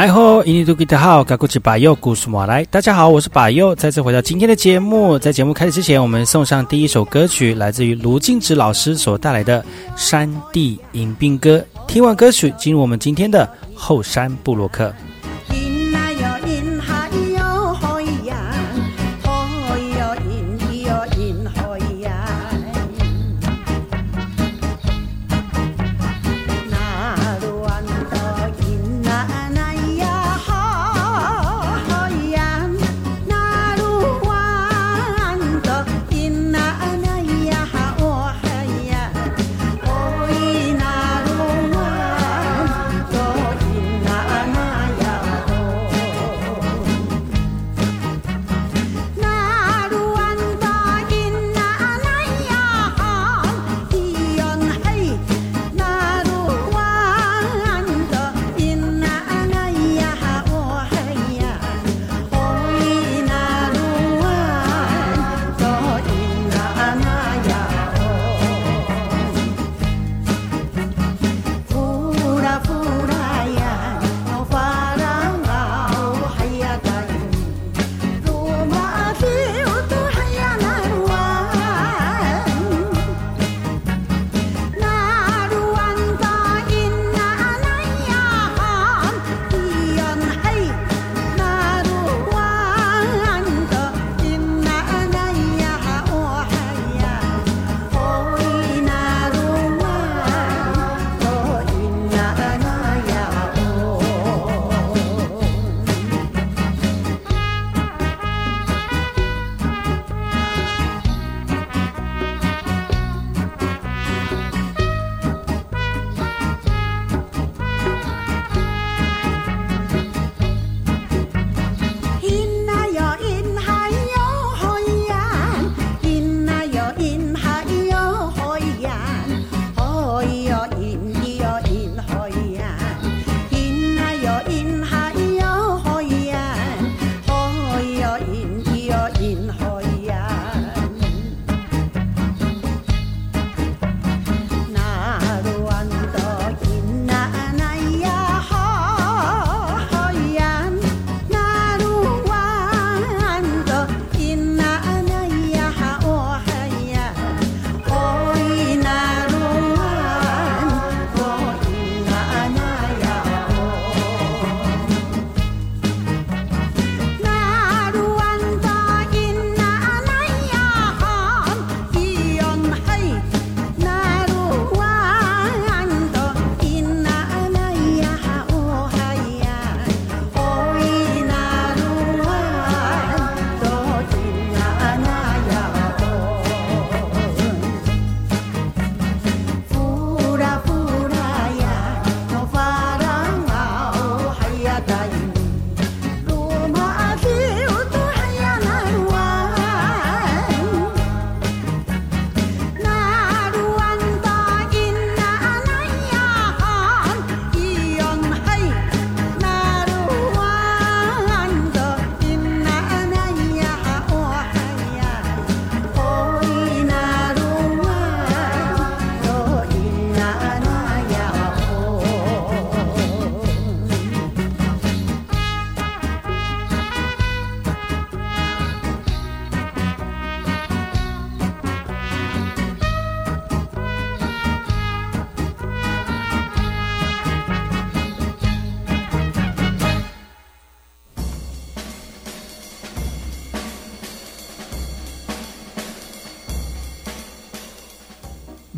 来吼，印尼都给大好，赶过去把右故事马来。大家好，我是把右，再次回到今天的节目。在节目开始之前，我们送上第一首歌曲，来自于卢静植老师所带来的《山地迎宾歌》。听完歌曲，进入我们今天的后山部落客。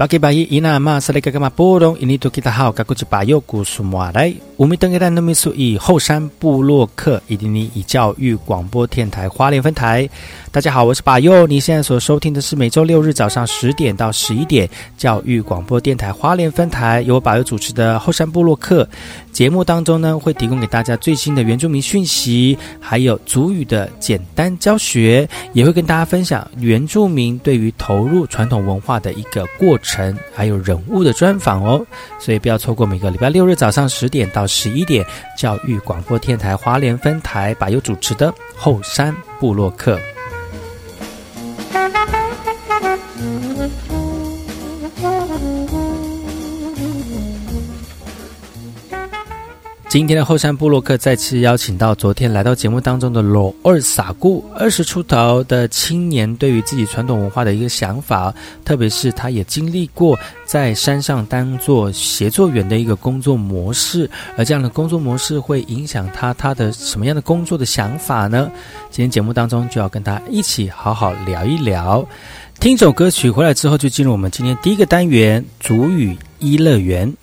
巴吉巴伊伊那玛斯雷格格玛波隆伊尼多吉他好，嘎古吉巴尤古苏马来。乌米登格兰诺米苏以后山部落克以及你以教育广播电台花莲分台。大家好，我是巴尤。你现在所收听的是每周六日早上十点到十一点教育广播电台花莲分台，由我巴尤主持的后山部落克节目当中呢，会提供给大家最新的原住民讯息，还有族语的简单教学，也会跟大家分享原住民对于投入传统文化的一个过程。还有人物的专访哦，所以不要错过每个礼拜六日早上十点到十一点，教育广播电台华联分台把有主持的后山部落客。今天的后山部落客再次邀请到昨天来到节目当中的罗二傻姑，二十出头的青年，对于自己传统文化的一个想法，特别是他也经历过在山上当做协作员的一个工作模式，而这样的工作模式会影响他他的什么样的工作的想法呢？今天节目当中就要跟他一起好好聊一聊。听首歌曲回来之后，就进入我们今天第一个单元——主语一乐园。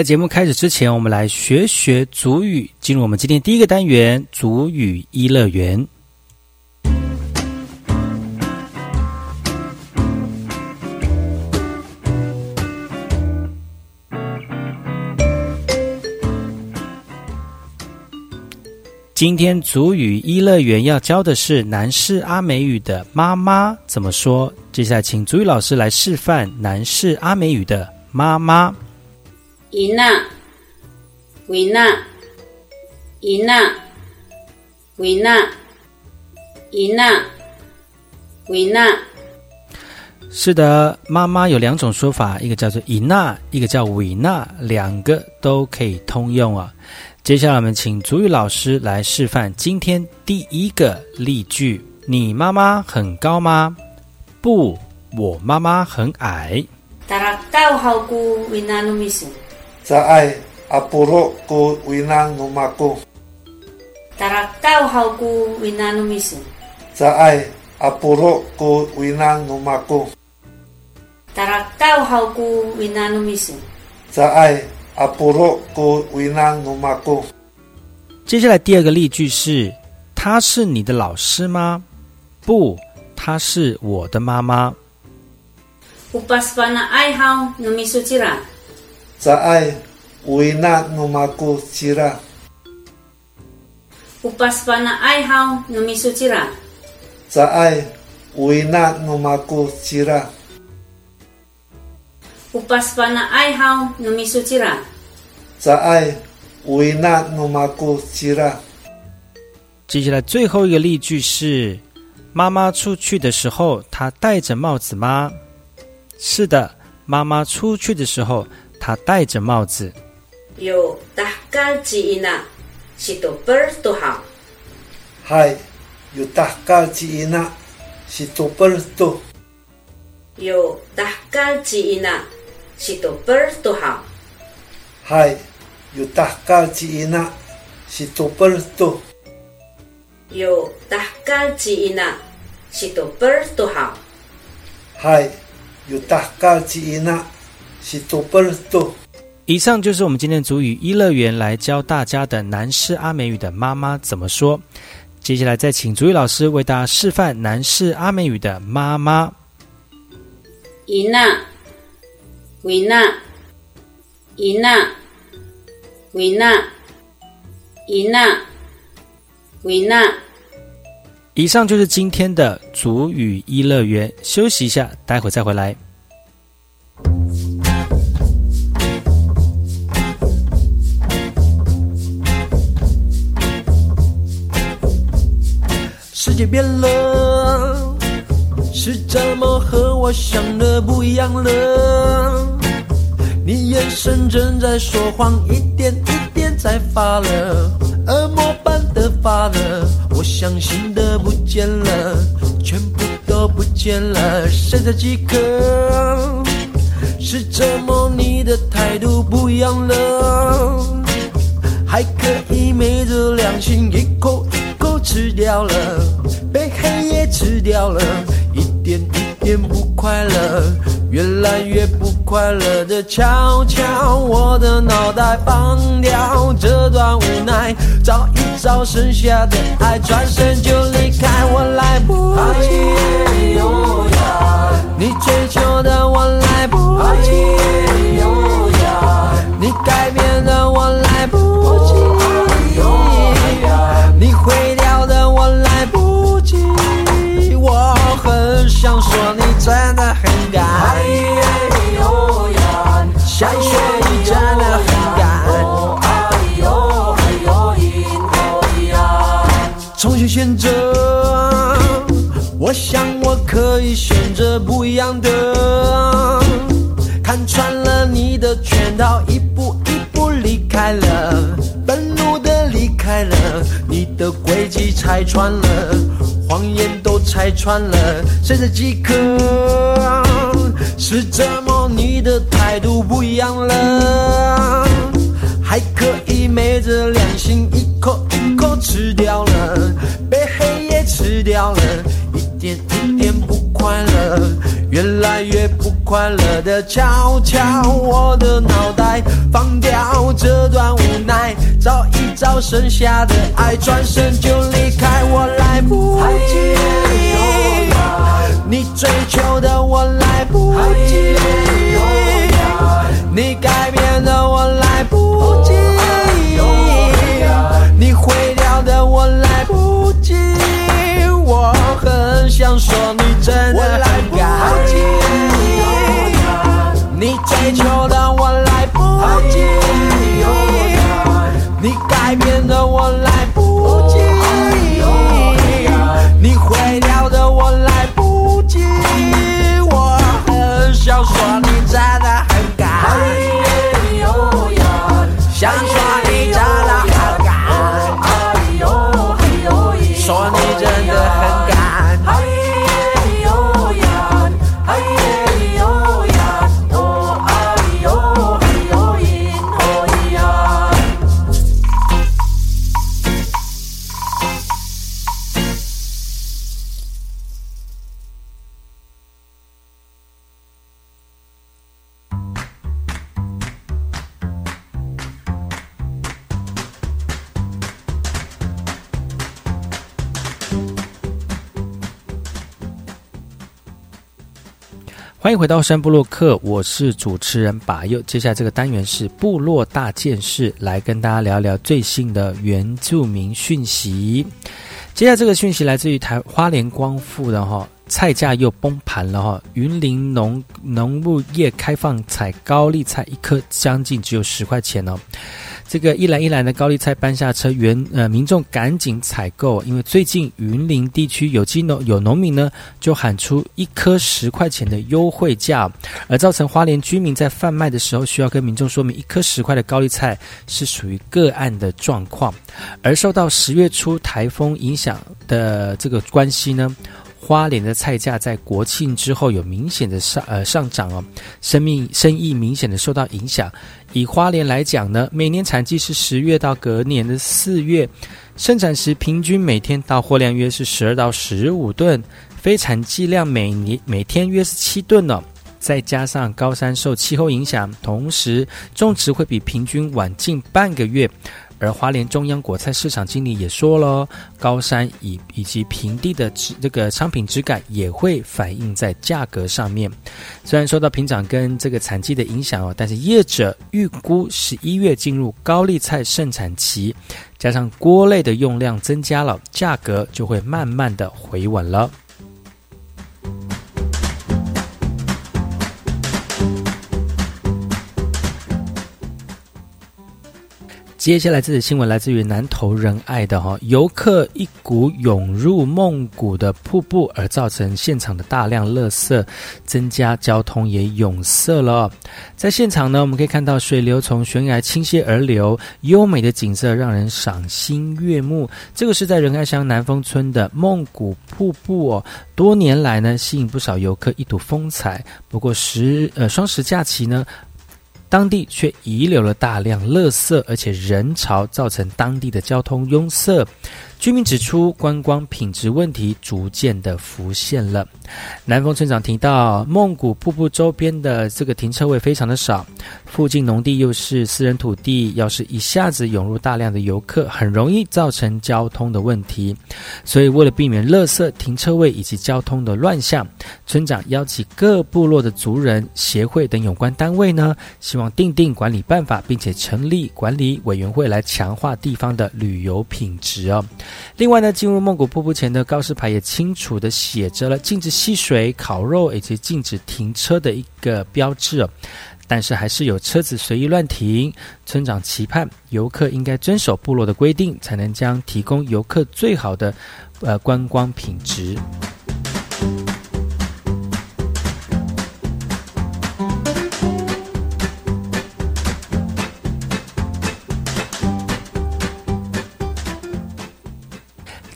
在节目开始之前，我们来学学主语，进入我们今天第一个单元——主语一乐园。今天主语一乐园要教的是南式阿美语的妈妈怎么说。接下来，请主语老师来示范南式阿美语的妈妈。伊娜，维娜，伊娜，维娜，伊娜，维娜。是的，妈妈有两种说法，一个叫做伊娜，一个叫维娜，两个都可以通用啊。接下来，我们请主语老师来示范今天第一个例句：你妈妈很高吗？不，我妈妈很矮。在阿波罗古维纳努马古。达拉卡乌哈古维纳努米斯。阿波罗古维纳努马古。达拉卡乌哈古维纳。马古。接下来第二个例句是：他是你的老师吗？不，他是我的妈妈。Upas pa na ay hao. Tira. Sa ay wina numako sira. Upas pa na ay haw numiso tira. Sa ay wina numako sira. Upas pa na ay haw numiso tira. Sa ay wina numako sira. 接下来最后一个例句是：妈妈出去的时候，她戴着帽子吗？是的，妈妈出去的时候，他戴着帽子。有大干记呢，是多倍儿多好。嗨，有大干记呢，是多倍儿多。有大干记呢，是多倍儿多好。嗨，有大干记呢，是多倍儿多。有大干记呢，是多倍儿多好。嗨，有大干记呢。Ci ina si tupper to. 以上就是我们今天主语一乐园来教大家的男士阿美语的妈妈怎么说。接下来再请主语老师为大家示范男士阿美语的妈妈。Ina. Wina. Ina. Wina. Ina. Wina. 以上就是今天的主语一乐园，休息一下，待会再回来。世界变了，是怎么和我想的不一样了？你眼神正在说谎，一点一点在发了，恶魔般的发了，我相信的不见了，全部都不见了，剩下几颗？是怎么你的态度不一样了？还可以昧着良心一口一口吃掉了，吃掉了，一点一点不快乐，越来越不快乐的悄悄，我的脑袋放掉这段无奈，找一找剩下的爱，转身就离开，我来不及。你追求的我来不及，你改变的我来不及，你毁掉的我来不及。想说你真的很敢，下雪你真的的轨迹拆穿了，谎言都拆穿了，剩下几颗？是折磨你的态度不一样了？还可以昧着良心一口一口吃掉了，被黑夜吃掉了，点一点不快乐，越来越不快乐的敲敲我的脑袋，放掉这段无奈，找一找剩下的爱，转身就离开，我来不及。你追求的我来不及，追求的欢迎回到山部落客，我是主持人把佑。接下来这个单元是部落大件事，来跟大家聊聊最新的原住民讯息。接下来这个讯息来自于台花莲光复的哈，菜价又崩盘了哈。云林农农牧业开放采高丽菜，一颗将近只有十块钱哦。这个一篮一篮的高丽菜搬下车，原呃民众赶紧采购，因为最近云林地区有机农有农民呢就喊出一颗十块钱的优惠价，而造成花莲居民在贩卖的时候需要跟民众说明一颗十块的高丽菜是属于个案的状况，而受到十月初台风影响的这个关系呢。花莲的菜价在国庆之后有明显的上呃上涨哦，生命生意明显的受到影响。以花莲来讲呢，每年产季是十月到隔年的四月，生产时平均每天到货量约是十二到十五吨，非产季量每年每天约是七吨呢。再加上高山受气候影响，同时种植会比平均晚近半个月。而花莲中央果菜市场经理也说了，高山以以及平地的这个商品质感也会反映在价格上面。虽然受到品种跟这个产季的影响哦，但是业者预估十一月进入高丽菜盛产期，加上锅类的用量增加了，价格就会慢慢的回稳了。接下来这则新闻来自于南投仁爱的哈，游客一股涌入梦谷的瀑布，而造成现场的大量垃圾，增加交通也涌塞了。在现场呢，我们可以看到水流从悬崖倾泻而流，优美的景色让人赏心悦目。这个是在仁爱乡南丰村的梦谷瀑布哦，多年来呢吸引不少游客一睹风采。不过十呃双十假期呢。当地却遗留了大量垃圾，而且人潮造成当地的交通拥塞。居民指出，观光品质问题逐渐的浮现了。南丰村长提到，梦谷瀑布周边的这个停车位非常的少，附近农地又是私人土地，要是一下子涌入大量的游客，很容易造成交通的问题。所以，为了避免垃圾、停车位以及交通的乱象，村长邀请各部落的族人协会等有关单位呢，希望定定管理办法，并且成立管理委员会来强化地方的旅游品质哦。另外呢，进入梦谷瀑布前的告示牌也清楚的写着了禁止戏水、烤肉以及禁止停车的一个标志，但是还是有车子随意乱停。村长期盼游客应该遵守部落的规定，才能将提供游客最好的呃观光品质。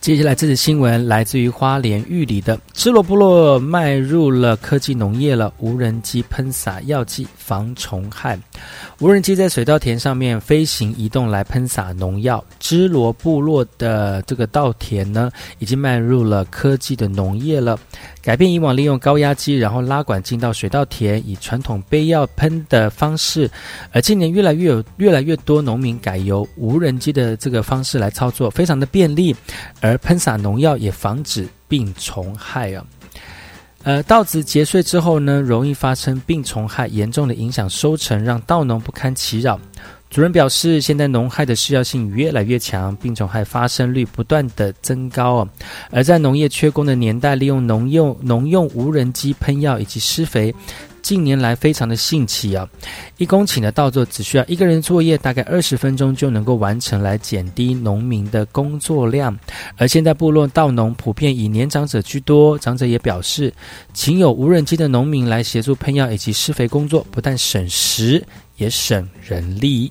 接下来这则新闻来自于花莲玉里的芝罗部落，迈入了科技农业了，无人机喷洒药剂防虫害。无人机在水稻田上面飞行移动，来喷洒农药。芝罗部落的这个稻田呢，已经迈入了科技的农业了，改变以往利用高压机，然后拉管进到水稻田，以传统杯药喷的方式。而近年越来越有越来越多农民改由无人机的这个方式来操作，非常的便利，而喷洒农药也防止病虫害啊。呃，稻子结穗之后呢，容易发生病虫害，严重的影响收成，让稻农不堪其扰。主任表示，现在农害的需要性越来越强，病虫害发生率不断的增高哦。而在农业缺工的年代，利用农用农用无人机喷药以及施肥。近年来非常的兴起啊！一公顷的稻作只需要一个人作业，大概二十分钟就能够完成，来减低农民的工作量。而现在部落稻农普遍以年长者居多，长者也表示，请有无人机的农民来协助喷药以及施肥工作，不但省时，也省人力。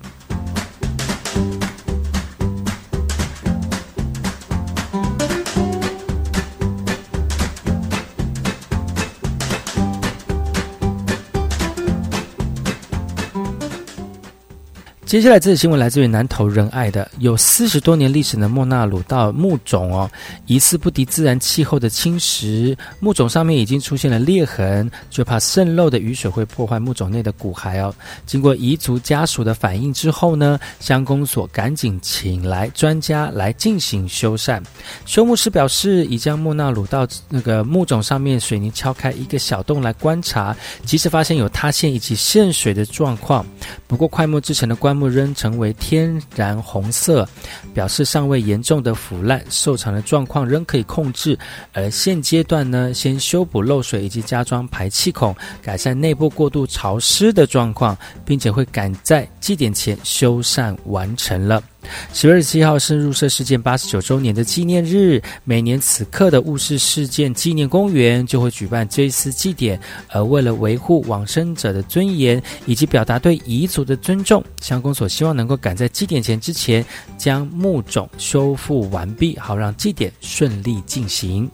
接下来这则新闻来自于南投仁爱的，有四十多年历史的莫纳鲁道木种哦，疑似不敌自然气候的侵蚀，木种上面已经出现了裂痕，就怕渗漏的雨水会破坏木种内的骨骸哦。经过彝族家属的反应之后呢，乡公所赶紧请来专家来进行修缮。修木师表示，已将莫纳鲁道那个木种上面水泥敲开一个小洞来观察，及时发现有塌陷以及渗水的状况。不过快木制成的木。仍成为天然红色，表示尚未严重的腐烂，受潮的状况仍可以控制。而现阶段呢，先修补漏水以及加装排气孔，改善内部过度潮湿的状况，并且会赶在祭典前修缮完成了。十月二十七号是入社事件八十九周年的纪念日，每年此刻的雾社事件纪念公园就会举办这一次祭典。而为了维护往生者的尊严以及表达对彝族的尊重，乡公所希望能够赶在祭典前之前将墓冢修复完毕，好让祭典顺利进行。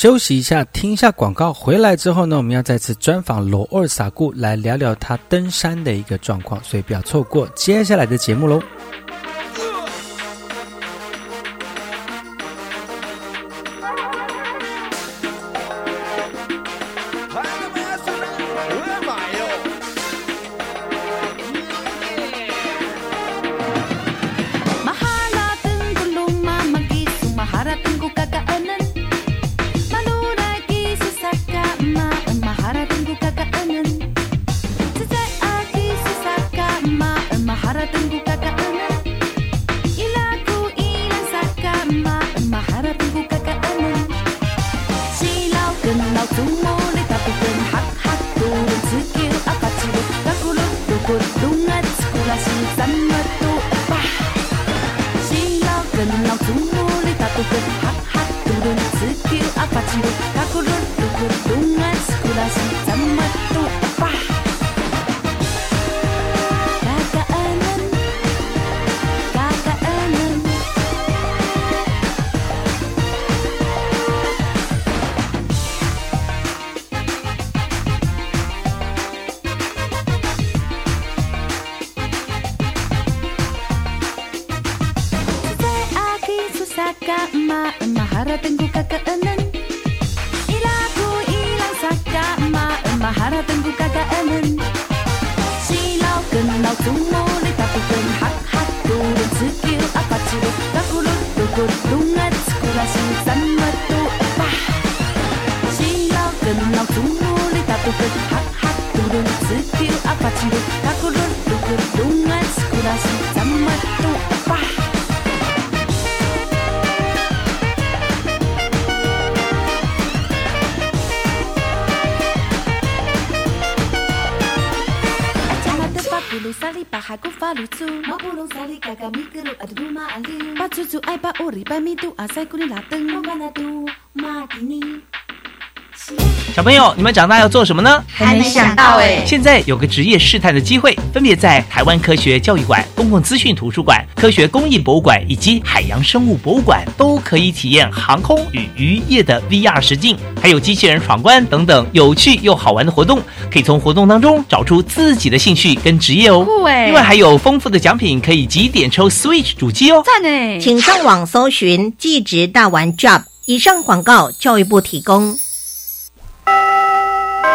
休息一下，听一下广告。回来之后呢，我们要再次专访罗二萨固来聊聊他登山的一个状况，所以不要错过接下来的节目喽。tu ma pulung sali kakak mikiru adu ma alim pa cucu ai uri pamitu asai ah, kuni lateng. Ma bana tu 小朋友，你们长大要做什么呢？还没想到哎。现在有个职业试探的机会，分别在台湾科学教育馆、公共资讯图书馆、科学工艺博物馆以及海洋生物博物馆，都可以体验航空与渔业的 VR 实境，还有机器人闯关等等有趣又好玩的活动。可以从活动当中找出自己的兴趣跟职业哦。酷哎！另外还有丰富的奖品，可以几点抽 Switch 主机哦。赞哎！请上网搜寻“技职大玩 Job”。以上广告，教育部提供。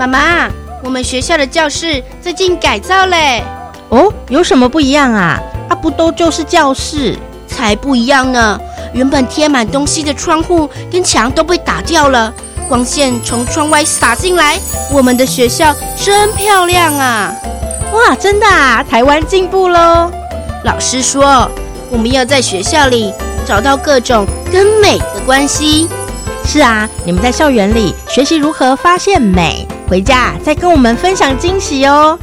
妈妈，我们学校的教室最近改造嘞。哦，有什么不一样啊？啊，不都就是教室？才不一样呢！原本贴满东西的窗户跟墙都被打掉了，光线从窗外洒进来，我们的学校真漂亮啊！哇，真的啊！台湾进步喽！老师说，我们要在学校里找到各种跟美的关系。是啊，你们在校园里学习如何发现美，回家再跟我们分享惊喜哦。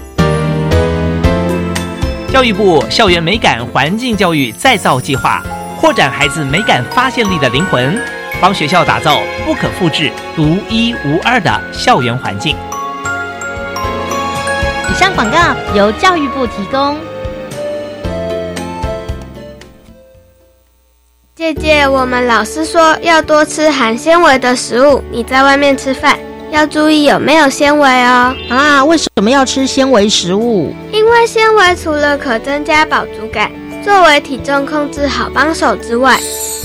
教育部校园美感环境教育再造计划，扩展孩子美感发现力的灵魂，帮学校打造不可复制、独一无二的校园环境。以上广告由教育部提供。姐姐，我们老师说要多吃含纤维的食物，你在外面吃饭。要注意有没有纤维哦！啊，为什么要吃纤维食物？因为纤维除了可增加饱足感，作为体重控制好帮手之外，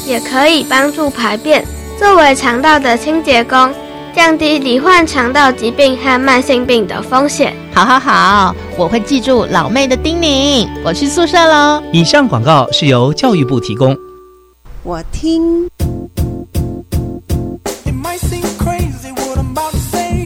也可以帮助排便，作为肠道的清洁工，降低罹患肠道疾病和慢性病的风险。好好好，我会记住老妹的叮咛。我去宿舍喽。以上广告是由教育部提供。我听。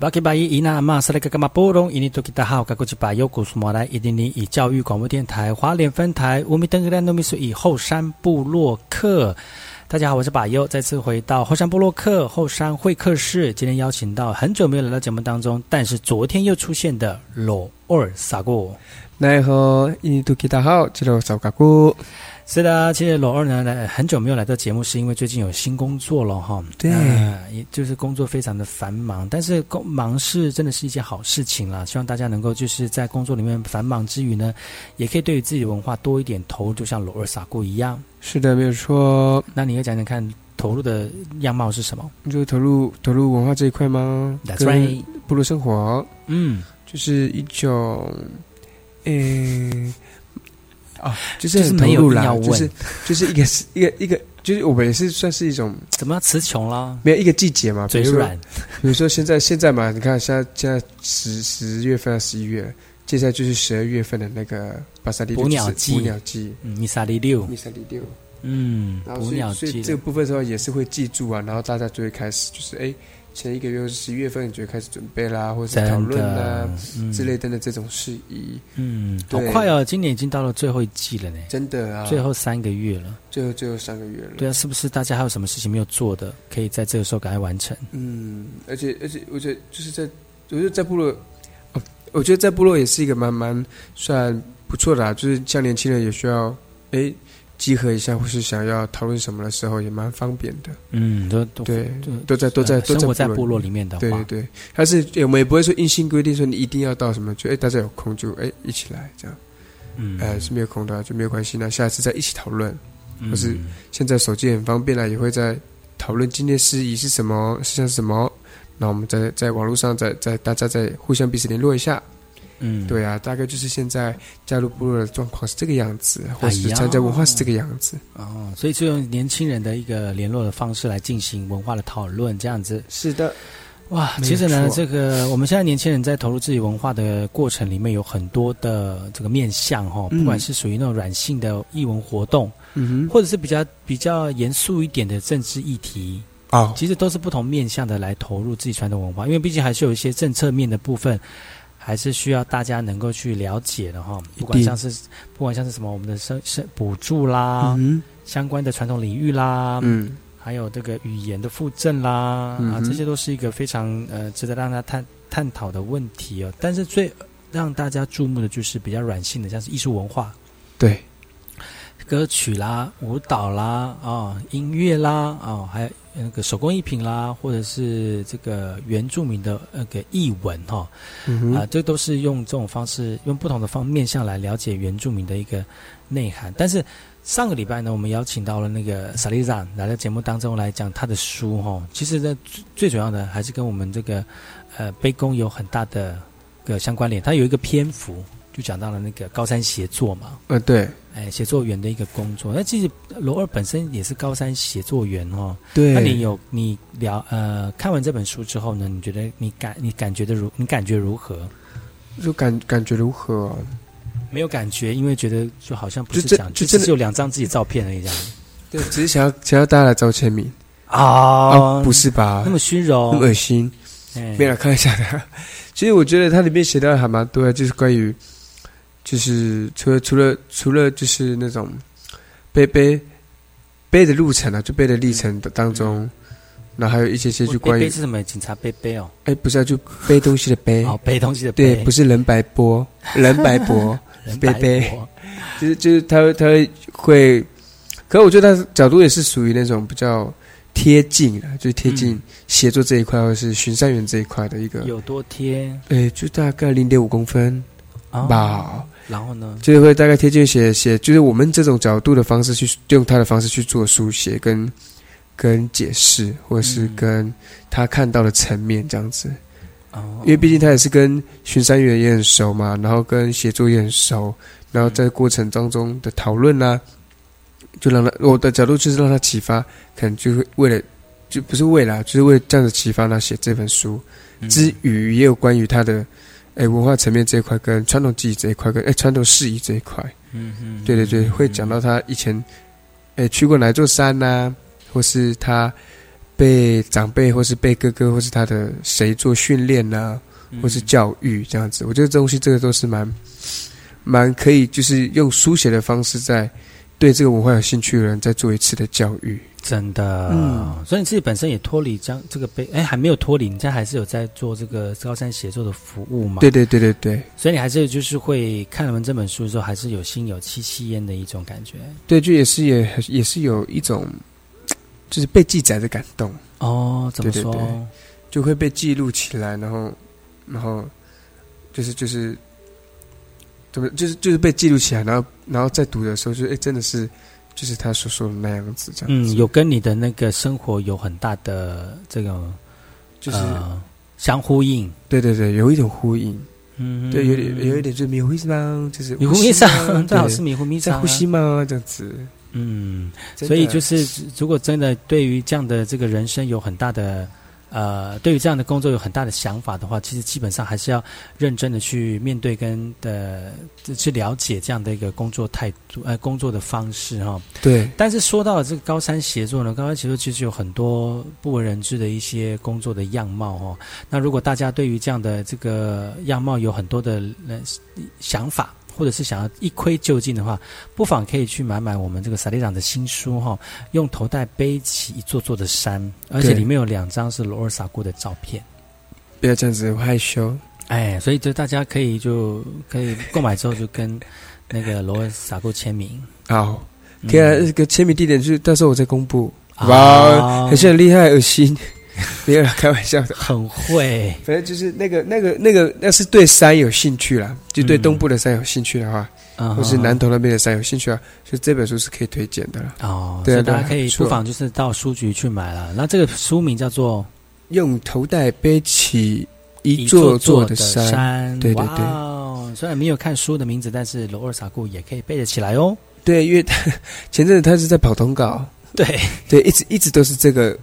巴基巴伊伊那马斯莱格格马波隆伊尼多吉达好，格古吉巴尤古苏马来伊尼尼以教育广播电台华联分台乌米登格兰诺米苏以后山部落客。大家好，我是巴优，再次回到后山部落客后山会客室。今天邀请到很久没有来到节目当中，但是昨天又出现的罗尔萨古。奈何伊尼多吉达好，吉罗萨嘎古。是的，其实罗二呢来很久没有来到节目，是因为最近有新工作了哈。对，也就是工作非常的繁忙，但是工忙是真的是一件好事情啦。希望大家能够就是在工作里面繁忙之余呢，也可以对于自己的文化多一点投入，就像罗二撒过一样。是的，没有错。那你要讲讲看投入的样貌是什么？就投入投入文化这一块吗？That's right，部落生活。嗯，就是一种，诶。啊，就是很投入啦，就是就是 一个是一个一个，就是我们也是算是一种 怎么词穷啦？没有一个季节嘛，嘴软。比如说现在现在嘛，你看现在现在十十月份到十一月，接下来就是十二月份的那个巴萨利捕鸟季，捕鸟季，米萨利六，米萨利六，嗯，捕鸟季，所以这个部分的话也是会记住啊，然后大家就会开始就是哎。前一个月是十一月份，你就开始准备啦，或者是讨论啦之类的这种事宜。嗯，好快哦，今年已经到了最后一季了呢。真的啊，最后三个月了。最后最后三个月了。对啊，是不是大家还有什么事情没有做的，可以在这个时候赶快完成？嗯，而且而且我觉得就是在，我觉得在部落，哦，我觉得在部落也是一个蛮蛮算不错的啊，就是像年轻人也需要哎。集合一下，或是想要讨论什么的时候，也蛮方便的。嗯，都都对，都在都在生活在部落里面的。对对对，但是我们也不会说硬性规定说你一定要到什么，就哎大家有空就哎一起来这样。嗯，哎是没有空的就没有关系，那下次再一起讨论。或是现在手机很方便了，也会在讨论今天事宜是什么，事项是什么。那我们在在网络上再再大家再互相彼此联络一下。嗯，对啊，大概就是现在加入部落的状况是这个样子，或者是参加文化是这个样子。哦，所以就用年轻人的一个联络的方式来进行文化的讨论，这样子。是的，哇，其实呢，这个我们现在年轻人在投入自己文化的过程里面，有很多的这个面向哈，不管是属于那种软性的艺文活动，嗯哼，或者是比较比较严肃一点的政治议题啊，其实都是不同面向的来投入自己传统文化，因为毕竟还是有一些政策面的部分。还是需要大家能够去了解的哈，不管像是不管像是什么我们的生生补助啦，相关的传统领域啦，嗯，还有这个语言的附赠啦，啊，这些都是一个非常呃值得让他探探讨的问题哦。但是最让大家注目的就是比较软性的，像是艺术文化，对，歌曲啦、舞蹈啦、啊音乐啦、啊还有。那个手工艺品啦，或者是这个原住民的那个译文哈，啊，这都是用这种方式，用不同的方面向来了解原住民的一个内涵。但是上个礼拜呢，我们邀请到了那个萨利萨来到节目当中来讲他的书哈。其实呢，最主要的还是跟我们这个呃卑工有很大的个相关联。他有一个篇幅。就讲到了那个高山协作嘛，呃，对，哎，写作员的一个工作。那其实罗二本身也是高三写作员哦。对。那你有你聊呃，看完这本书之后呢，你觉得你感你感觉的如你感觉如何？就感感觉如何？没有感觉，因为觉得就好像不是讲，就只有两张自己照片而已这样。对，只是想要想要大家来找签名啊？不是吧？那么虚荣，那么恶心。没有看一下的。其实我觉得它里面写的还蛮多的，就是关于。就是除了除了除了就是那种背背背的路程啊，就背的历程的当中，那还有一些些就关于背是什么？警察背背哦？哎，不是啊，就背东西的背哦，背东西的背对，不是人白波，人白波，背背，就是就是他他会，可我觉得他角度也是属于那种比较贴近的，就是贴近协作这一块，或者是巡山员这一块的一个有多贴？哎，就大概零点五公分吧。然后呢，就是会大概贴近写写，就是我们这种角度的方式去用他的方式去做书写跟跟解释，或者是跟他看到的层面这样子。哦，因为毕竟他也是跟巡山员也很熟嘛，然后跟写作也很熟，然后在过程当中的讨论呢，就让他我的角度就是让他启发，可能就会为了就不是为了，就是为了这样子启发他写这本书。之余，也有关于他的哎文化层面这一块，跟传统技艺这一块，跟哎传统事宜这一块。嗯嗯，对对对，会讲到他以前哎去过哪座山呐，或是他被长辈，或是被哥哥，或是他的谁做训练呐，或是教育这样子。我觉得这东西这个都是蛮蛮可以，就是用书写的方式在。对这个文化有兴趣的人，再做一次的教育，真的。嗯，所以你自己本身也脱离将这个被哎，还没有脱离，你家还是有在做这个高山写作的服务嘛？对对对对对。所以你还是就是会看完这本书之后，还是有心有戚戚焉的一种感觉。对，就也是也也是有一种，就是被记载的感动。哦，怎么说？就会被记录起来，然后，然后，就是就是。怎么就是就是被记录起来，然后然后再读的时候，就哎，真的是就是他所说的那样子，这样。嗯，有跟你的那个生活有很大的这个，就是相呼应。对对对，有一种呼应。嗯，对，有点有一点就是迷糊吗？就是迷糊迷上，最好是迷糊迷在呼吸吗？这样子。嗯，所以就是如果真的对于这样的这个人生有很大的。呃，对于这样的工作有很大的想法的话，其实基本上还是要认真的去面对跟的去了解这样的一个工作态度，呃，工作的方式哈。对。但是说到了这个高山协作呢，高山协作其实有很多不为人知的一些工作的样貌哦。那如果大家对于这样的这个样貌有很多的呃想法。或者是想要一窥究竟的话，不妨可以去买买我们这个萨利朗的新书哈，用头带背起一座座的山，而且里面有两张是罗尔萨过的照片。不要这样子害羞，哎，所以就大家可以就可以购买之后就跟那个罗尔萨过签名。好，可以那个签名地点就是到时候我再公布。哇，还是很厉害，恶心。没有开玩笑的，很会。反正就是那个、那个、那个，那是对山有兴趣啦，就对东部的山有兴趣的话，或是南投那边的山有兴趣啊，就这本书是可以推荐的了。哦，对，大家可以不妨就是到书局去买了。那这个书名叫做《用头带背起一座座的山》。对对对。虽然没有看书的名字，但是罗二傻姑也可以背得起来哦。对，因为他 前阵子他是在跑通稿。对对，一直一直都是这个。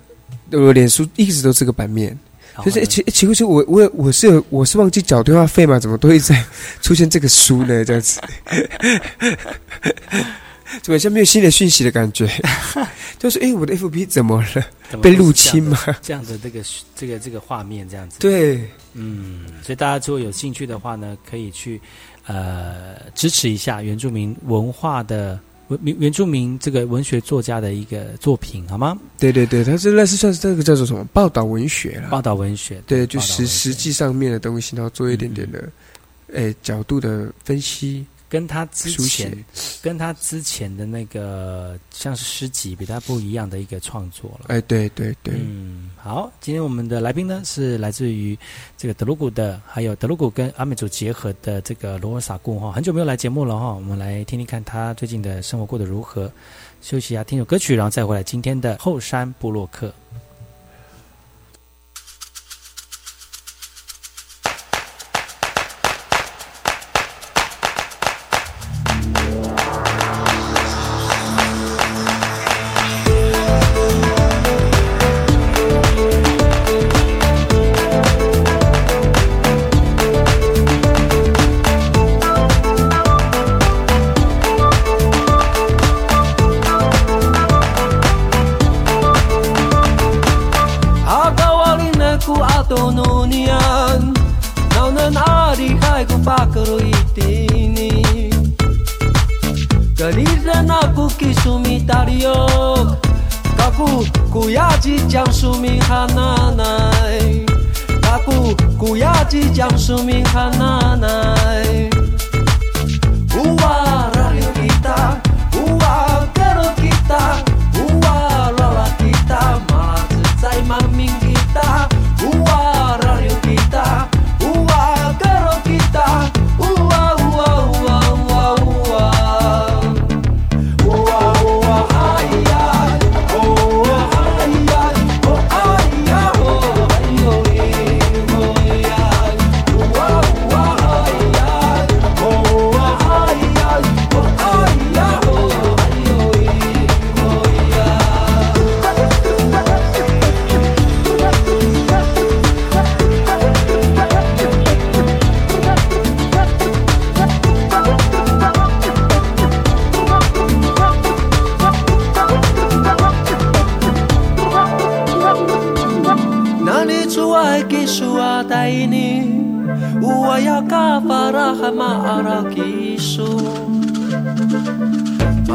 我脸书一直都这个版面，就是奇奇怪奇，我我我是有我是忘记缴电话费嘛？怎么都会在出现这个书呢？这样子，怎么像没有新的讯息的感觉？就是哎，我的 FB 怎么了？被入侵吗？这样的这个这个这个画面这样子。对，嗯，所以大家如果有兴趣的话呢，可以去呃支持一下原住民文化的。原原住民这个文学作家的一个作品，好吗？对对对，他是类似算是这个叫做什么报道文学了。报道文学，对，就实实际上面的东西，然后做一点点的，诶角度的分析。跟他之前，跟他之前的那个像是诗集，比较不一样的一个创作了。哎，对对对，嗯，好，今天我们的来宾呢是来自于这个德鲁古的，还有德鲁古跟阿美族结合的这个罗尔萨固哈，很久没有来节目了哈，我们来听听看他最近的生活过得如何，休息一下，听首歌曲，然后再回来今天的后山部落客。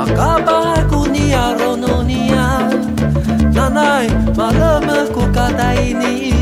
makabahaku ni arononia nanay malemahku kata ini.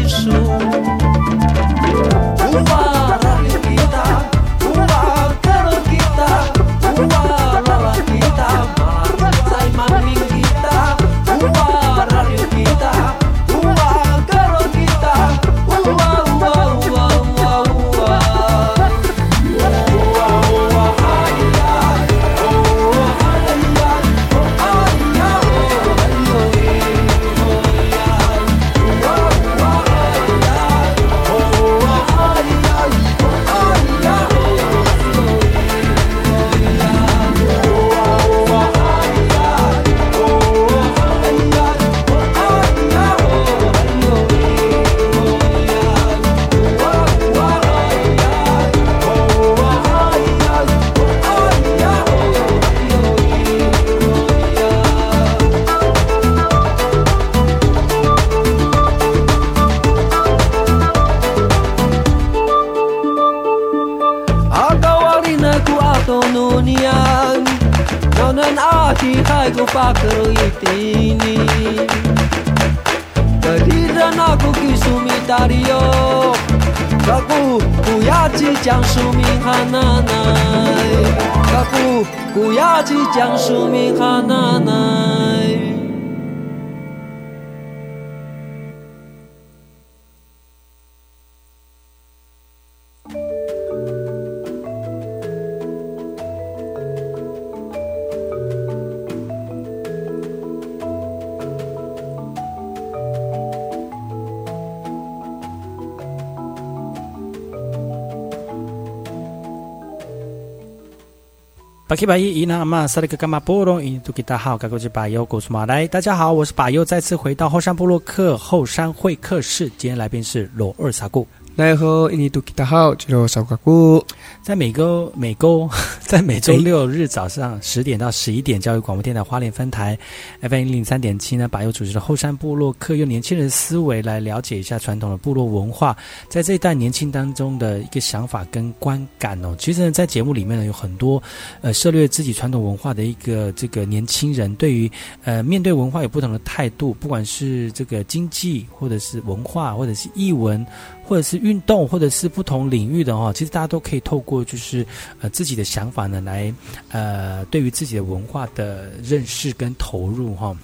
江苏名哈娜娜啊布古雅吉江苏名哈娜娜巴基巴伊伊那玛萨利克干马波隆印度吉达好，该国是巴尤古苏马来。大家好，我是巴尤，再次回到后山部落克后山会客室。今天来宾是罗二萨固。大家好，印度吉达好，吉罗萨古。在每周每周在每周六日早上十点到十一点，教育广播电台花莲分台 FM 零零三点七呢，把有主持的后山部落客用年轻人的思维来了解一下传统的部落文化，在这一代年轻当中的一个想法跟观感哦。其实呢，在节目里面呢，有很多呃涉猎自己传统文化的一个这个年轻人，对于呃面对文化有不同的态度，不管是这个经济或者是文化，或者是艺文。或者是运动，或者是不同领域的哈，其实大家都可以透过就是呃自己的想法呢，来呃对于自己的文化的认识跟投入哈。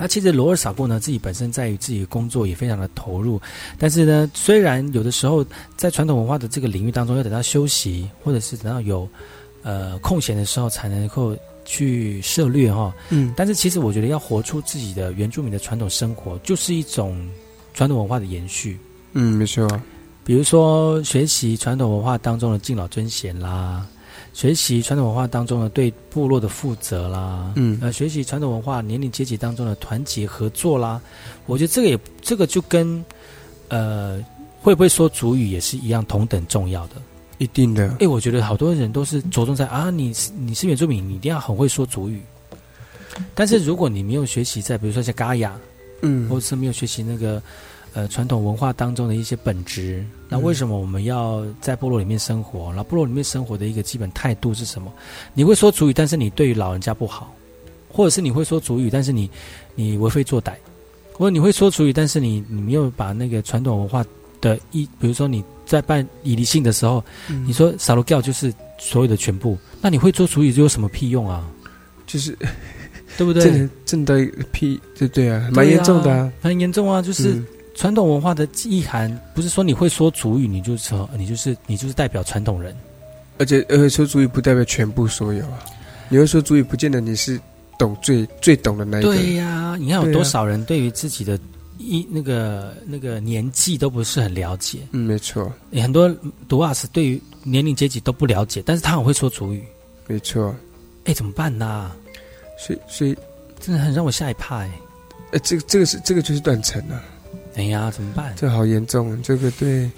那其实罗尔萨布呢，自己本身在于自己的工作也非常的投入，但是呢，虽然有的时候在传统文化的这个领域当中，要等到休息，或者是等到有呃空闲的时候才能够去涉略哈。嗯，但是其实我觉得要活出自己的原住民的传统生活，就是一种传统文化的延续。嗯，没错。比如说，学习传统文化当中的敬老尊贤啦，学习传统文化当中的对部落的负责啦，嗯，呃，学习传统文化年龄阶级当中的团结合作啦。我觉得这个也，这个就跟呃，会不会说主语也是一样同等重要的。一定的。哎，我觉得好多人都是着重在啊，你你是原住民，你一定要很会说主语。但是如果你没有学习在，比如说像嘎雅，嗯，或者是没有学习那个。呃，传统文化当中的一些本质，那为什么我们要在部落里面生活？那部落里面生活的一个基本态度是什么？你会说主语，但是你对于老人家不好，或者是你会说主语，但是你你为非作歹，或者你会说主语，但是你你没有把那个传统文化的一，比如说你在办以离性的时候，你说撒罗教就是所有的全部，那你会做主语就有什么屁用啊？就是对不对？正正的屁，对对啊，蛮严重的啊，很严重啊，就是。传统文化的意涵不是说你会说主语，你就说你就是你就是代表传统人，而且而且说主语不代表全部所有啊。你会说主语，不见得你是懂最最懂的那一个。对呀，你看有多少人对于自己的一那个那个年纪都不是很了解。嗯，没错。很多读瓦斯对于年龄阶级都不了解，但是他很会说主语。没错。哎，怎么办呢？所以所以真的很让我吓一怕哎。呃，这个这个是这个就是断层啊。哎呀，怎么办？这好严重，这个对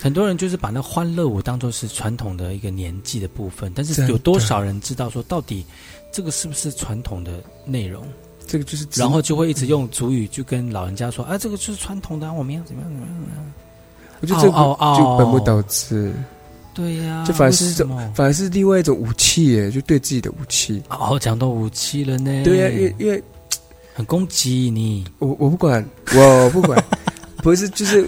很多人就是把那欢乐舞当做是传统的一个年纪的部分，但是有多少人知道说到底这个是不是传统的内容？这个就是，然后就会一直用主语就跟老人家说啊，这个就是传统的，我们要怎么样怎么样？我觉得这个就本末倒置。对呀，就反而是么，反而是另外一种武器耶，就对自己的武器。哦，讲到武器了呢。对呀、因为因为很攻击你，我我不管，我不管，不是就是，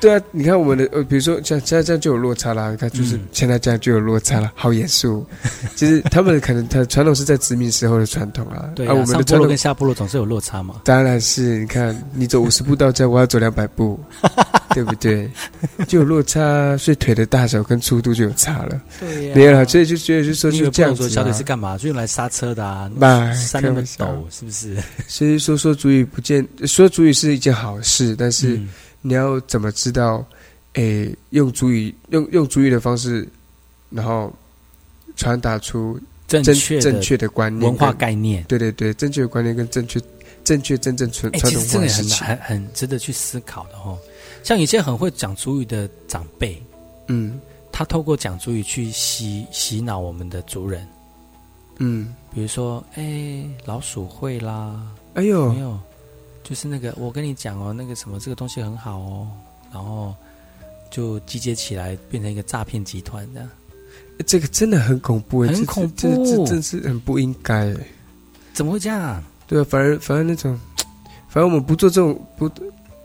对啊，你看我们的呃，比如说像现在这样就有落差啦，你看就是嗯现在这样就有落差了，好严肃。其实他们可能他传统是在殖民时候的传统啊，啊，对啊，我们的传统上部落跟下坡路总是有落差嘛。当然是，你看你走五十步到家，我要走两百步，对不对？就有落差，所以腿的大小跟粗度就有差了。对呀没有啦，所以就觉得就说就是这样子、啊。说小腿是干嘛？就用来刹车的啊。妈山那么陡，是不是？所以说说主语不见说主语是一件好事，但是嗯你要怎么知道？诶，用主语用用主语的方式，然后传达出正正确的正确的观念、文化概念。对对对，正确的观念跟正确正确真正传哎，传统其实这个很化的事情。很很值得去思考的哦。像一些很会讲主语的长辈，嗯他透过讲主语去洗洗脑我们的族人，嗯，比如说，哎，老鼠会啦，哎呦没，有，就是那个我跟你讲哦，那个什么这个东西很好哦，然后就集结起来变成一个诈骗集团的。这个真的很恐怖，这很恐怖这真是很不应该。哎怎么会这样？对啊，反而反而那种，反正我们不做这种不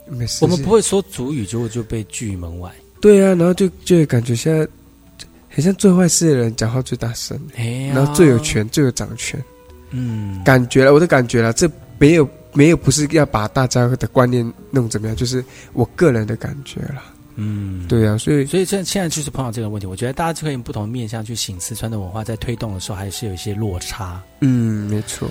没事，我们不会说主语，结果就被拒于门外。对啊，然后就就会感觉现在很像做坏事的人讲话最大声，哎然后最有权、最有掌权，嗯，感觉了，我的感觉了，这没有没有不是要把大家的观念弄怎么样，就是我个人的感觉了。嗯，对啊，所以所以现现在就是碰到这个问题，我觉得大家就可以用不同的面向去醒思传统文化在推动的时候，还是有一些落差。嗯，没错，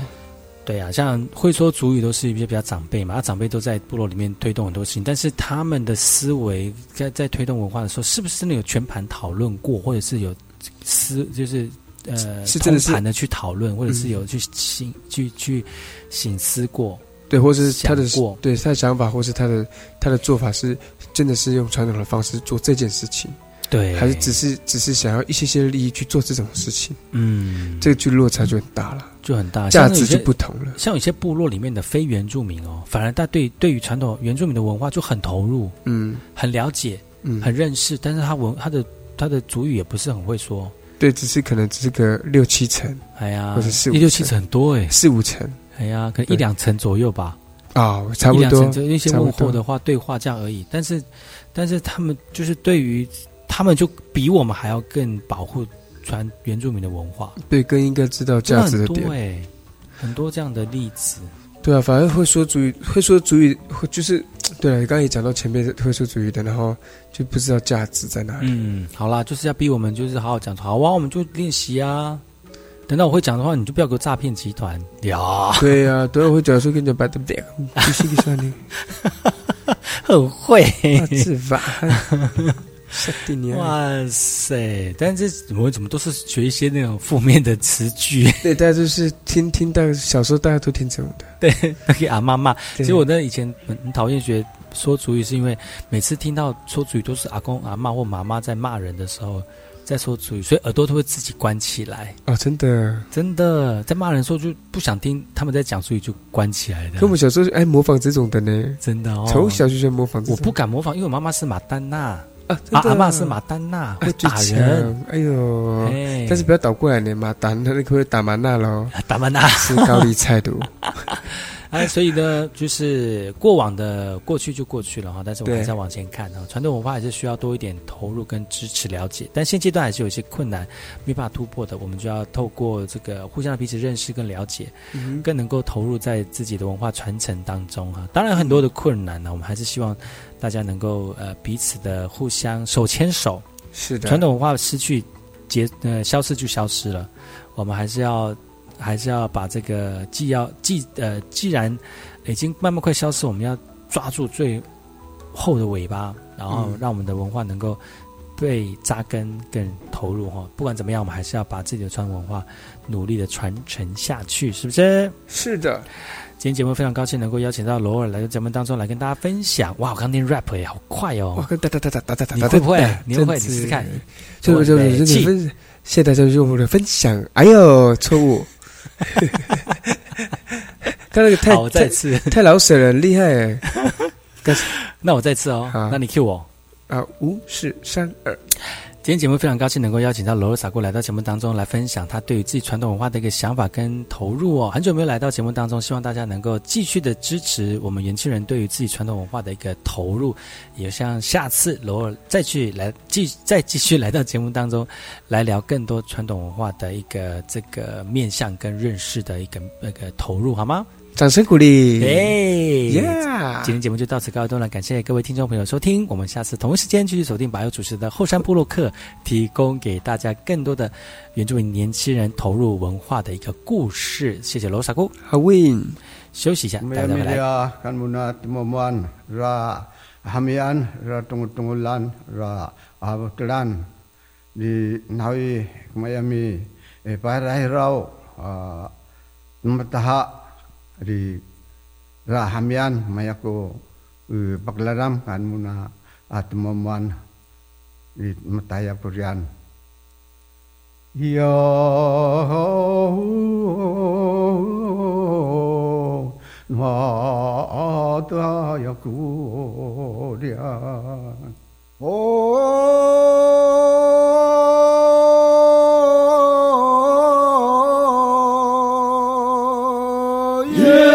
对啊，像会说主语都是一些比较长辈嘛，那长辈都在部落里面推动很多事情，但是他们的思维在在推动文化的时候，是不是真的有全盘讨论过，或者是有思就是呃是真的是通盘的去讨论，或者是有去醒去去醒思过？对，或是他的对他的想法，或是他的他的做法是真的是用传统的方式做这件事情，对，还是只是只是想要一些些利益去做这种事情，嗯，这个就落差就很大了，就很大，价值就不同了。像有些部落里面的非原住民哦，反而他对对于传统原住民的文化就很投入，嗯很了解，嗯，很认识，但是他文他的他的主语也不是很会说。对，只是可能只是个六七成哎呀，或者四五一六七成成很多哎，四五成哎呀，可能一两层左右吧，啊、差不多一两层，就一些差不多问候的话、对话这样而已。但是，但是他们就是对于他们就比我们还要更保护传原住民的文化，对，更应该知道价值的点。真很多这样的例子。对啊，反而会说主语，会说主语，会就是对了。你刚刚也讲到前面会说主语的，然后就不知道价值在哪里。嗯，好啦，就是要逼我们，就是好好讲。好啊，我们就练习啊。等到我会讲的话，你就不要给我诈骗集团呀。对呀、啊，等会我会讲说跟你讲白的白，必须给算你很会啊自发。哇塞！但是我怎么都是学一些那种负面的词句？对，大家就是听听到小时候大家都听这种的。对，那给阿妈骂。其实我那以前很很讨厌学说主语，是因为每次听到说主语都是阿公阿妈或妈妈在骂人的时候在说主语，所以耳朵都会自己关起来。哦，真的，真的在骂人的时候就不想听他们在讲主语，就关起来的可我。们小时候就爱模仿这种的呢，真的哦，从小就喜欢模仿这我。不敢模仿，因为我妈妈是马丹娜，啊，阿妈是马丹娜，会打人。哎呦，哎但是不要倒过来呢，马丹他那个会打马娜喽，打马娜是高丽菜的。哎，所以呢，就是过往的过去就过去了哈，但是我们对还是要往前看啊。传统文化还是需要多一点投入跟支持了解，但现阶段还是有一些困难没办法突破的，我们就要透过这个互相彼此认识跟了解，嗯更能够投入在自己的文化传承当中哈。当然很多的困难呢，我们还是希望大家能够呃彼此的互相手牵手，是的，传统文化失去结呃消失就消失了，我们还是要还是要把这个既要既呃既然已经慢慢快消失，我们要抓住最后的尾巴，然后嗯让我们的文化能够被扎根更投入哈。不管怎么样，我们还是要把自己的传统文化努力的传承下去，是不是？是的，今天节目非常高兴能够邀请到罗尔来到节目当中来跟大家分享。哇，我刚听 rap 也，好快我哦！跟哒哒哒哒哒哒哒，你会不会？你会不会？你试试看。就就就这个分，谢谢大家用我的分享。哎呦，错误。刚那个太好，我再次。太老舍了，厉害哎！那我再次哦，那你 Q 我。啊，五四三二，今天节目非常高兴能够邀请到罗罗萨过来到节目当中来分享他对于自己传统文化的一个想法跟投入哦。很久没有来到节目当中，希望大家能够继续的支持我们年轻人对于自己传统文化的一个投入。也像下次罗尔再去来继再继续来到节目当中，来聊更多传统文化的一个这个面向跟认识的一个那个投入，好吗？掌声鼓励！耶！今天节目就到此告一段落，感谢各位听众朋友收听，我们下次同一时间继续锁定百佑主持的后山部落客，提供给大家更多的原住民年轻人投入文化的一个故事。谢谢罗萨姑，好 win，休息一下，大家回来。di rahamian mayako paglaram kan muna at mamuan di mataya purian yo no ta yakuria oh yeah.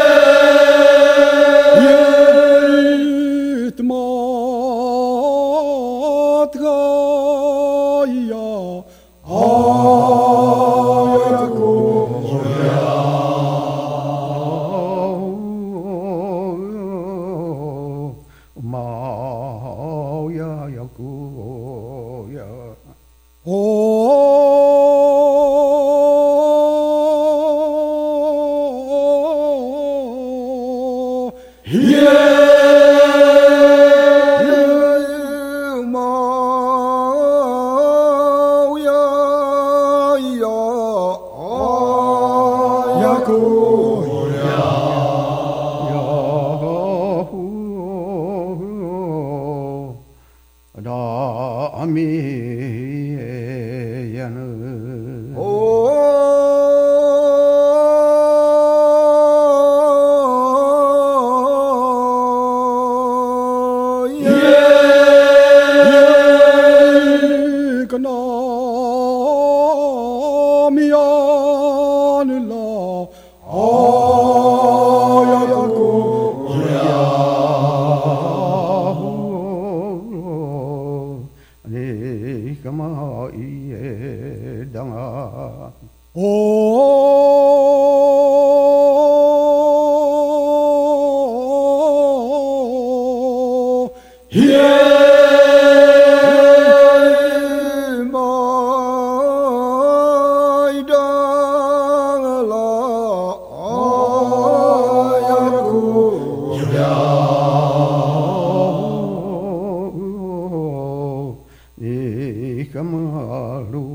Shamahalu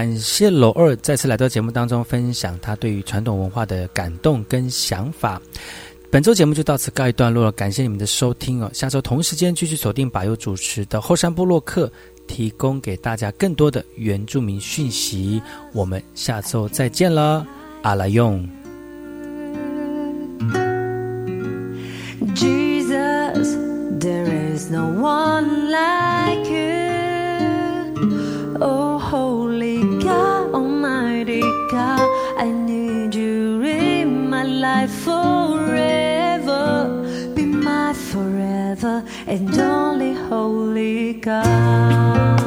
感谢楼二再次来到节目当中，分享他对于传统文化的感动跟想法。本周节目就到此告一段落了，感谢你们的收听哦。下周同时间继续锁定百优主持的后山部落客，提供给大家更多的原住民讯息。我们下周再见了，阿拉用。Forever. Be my forever and only holy God.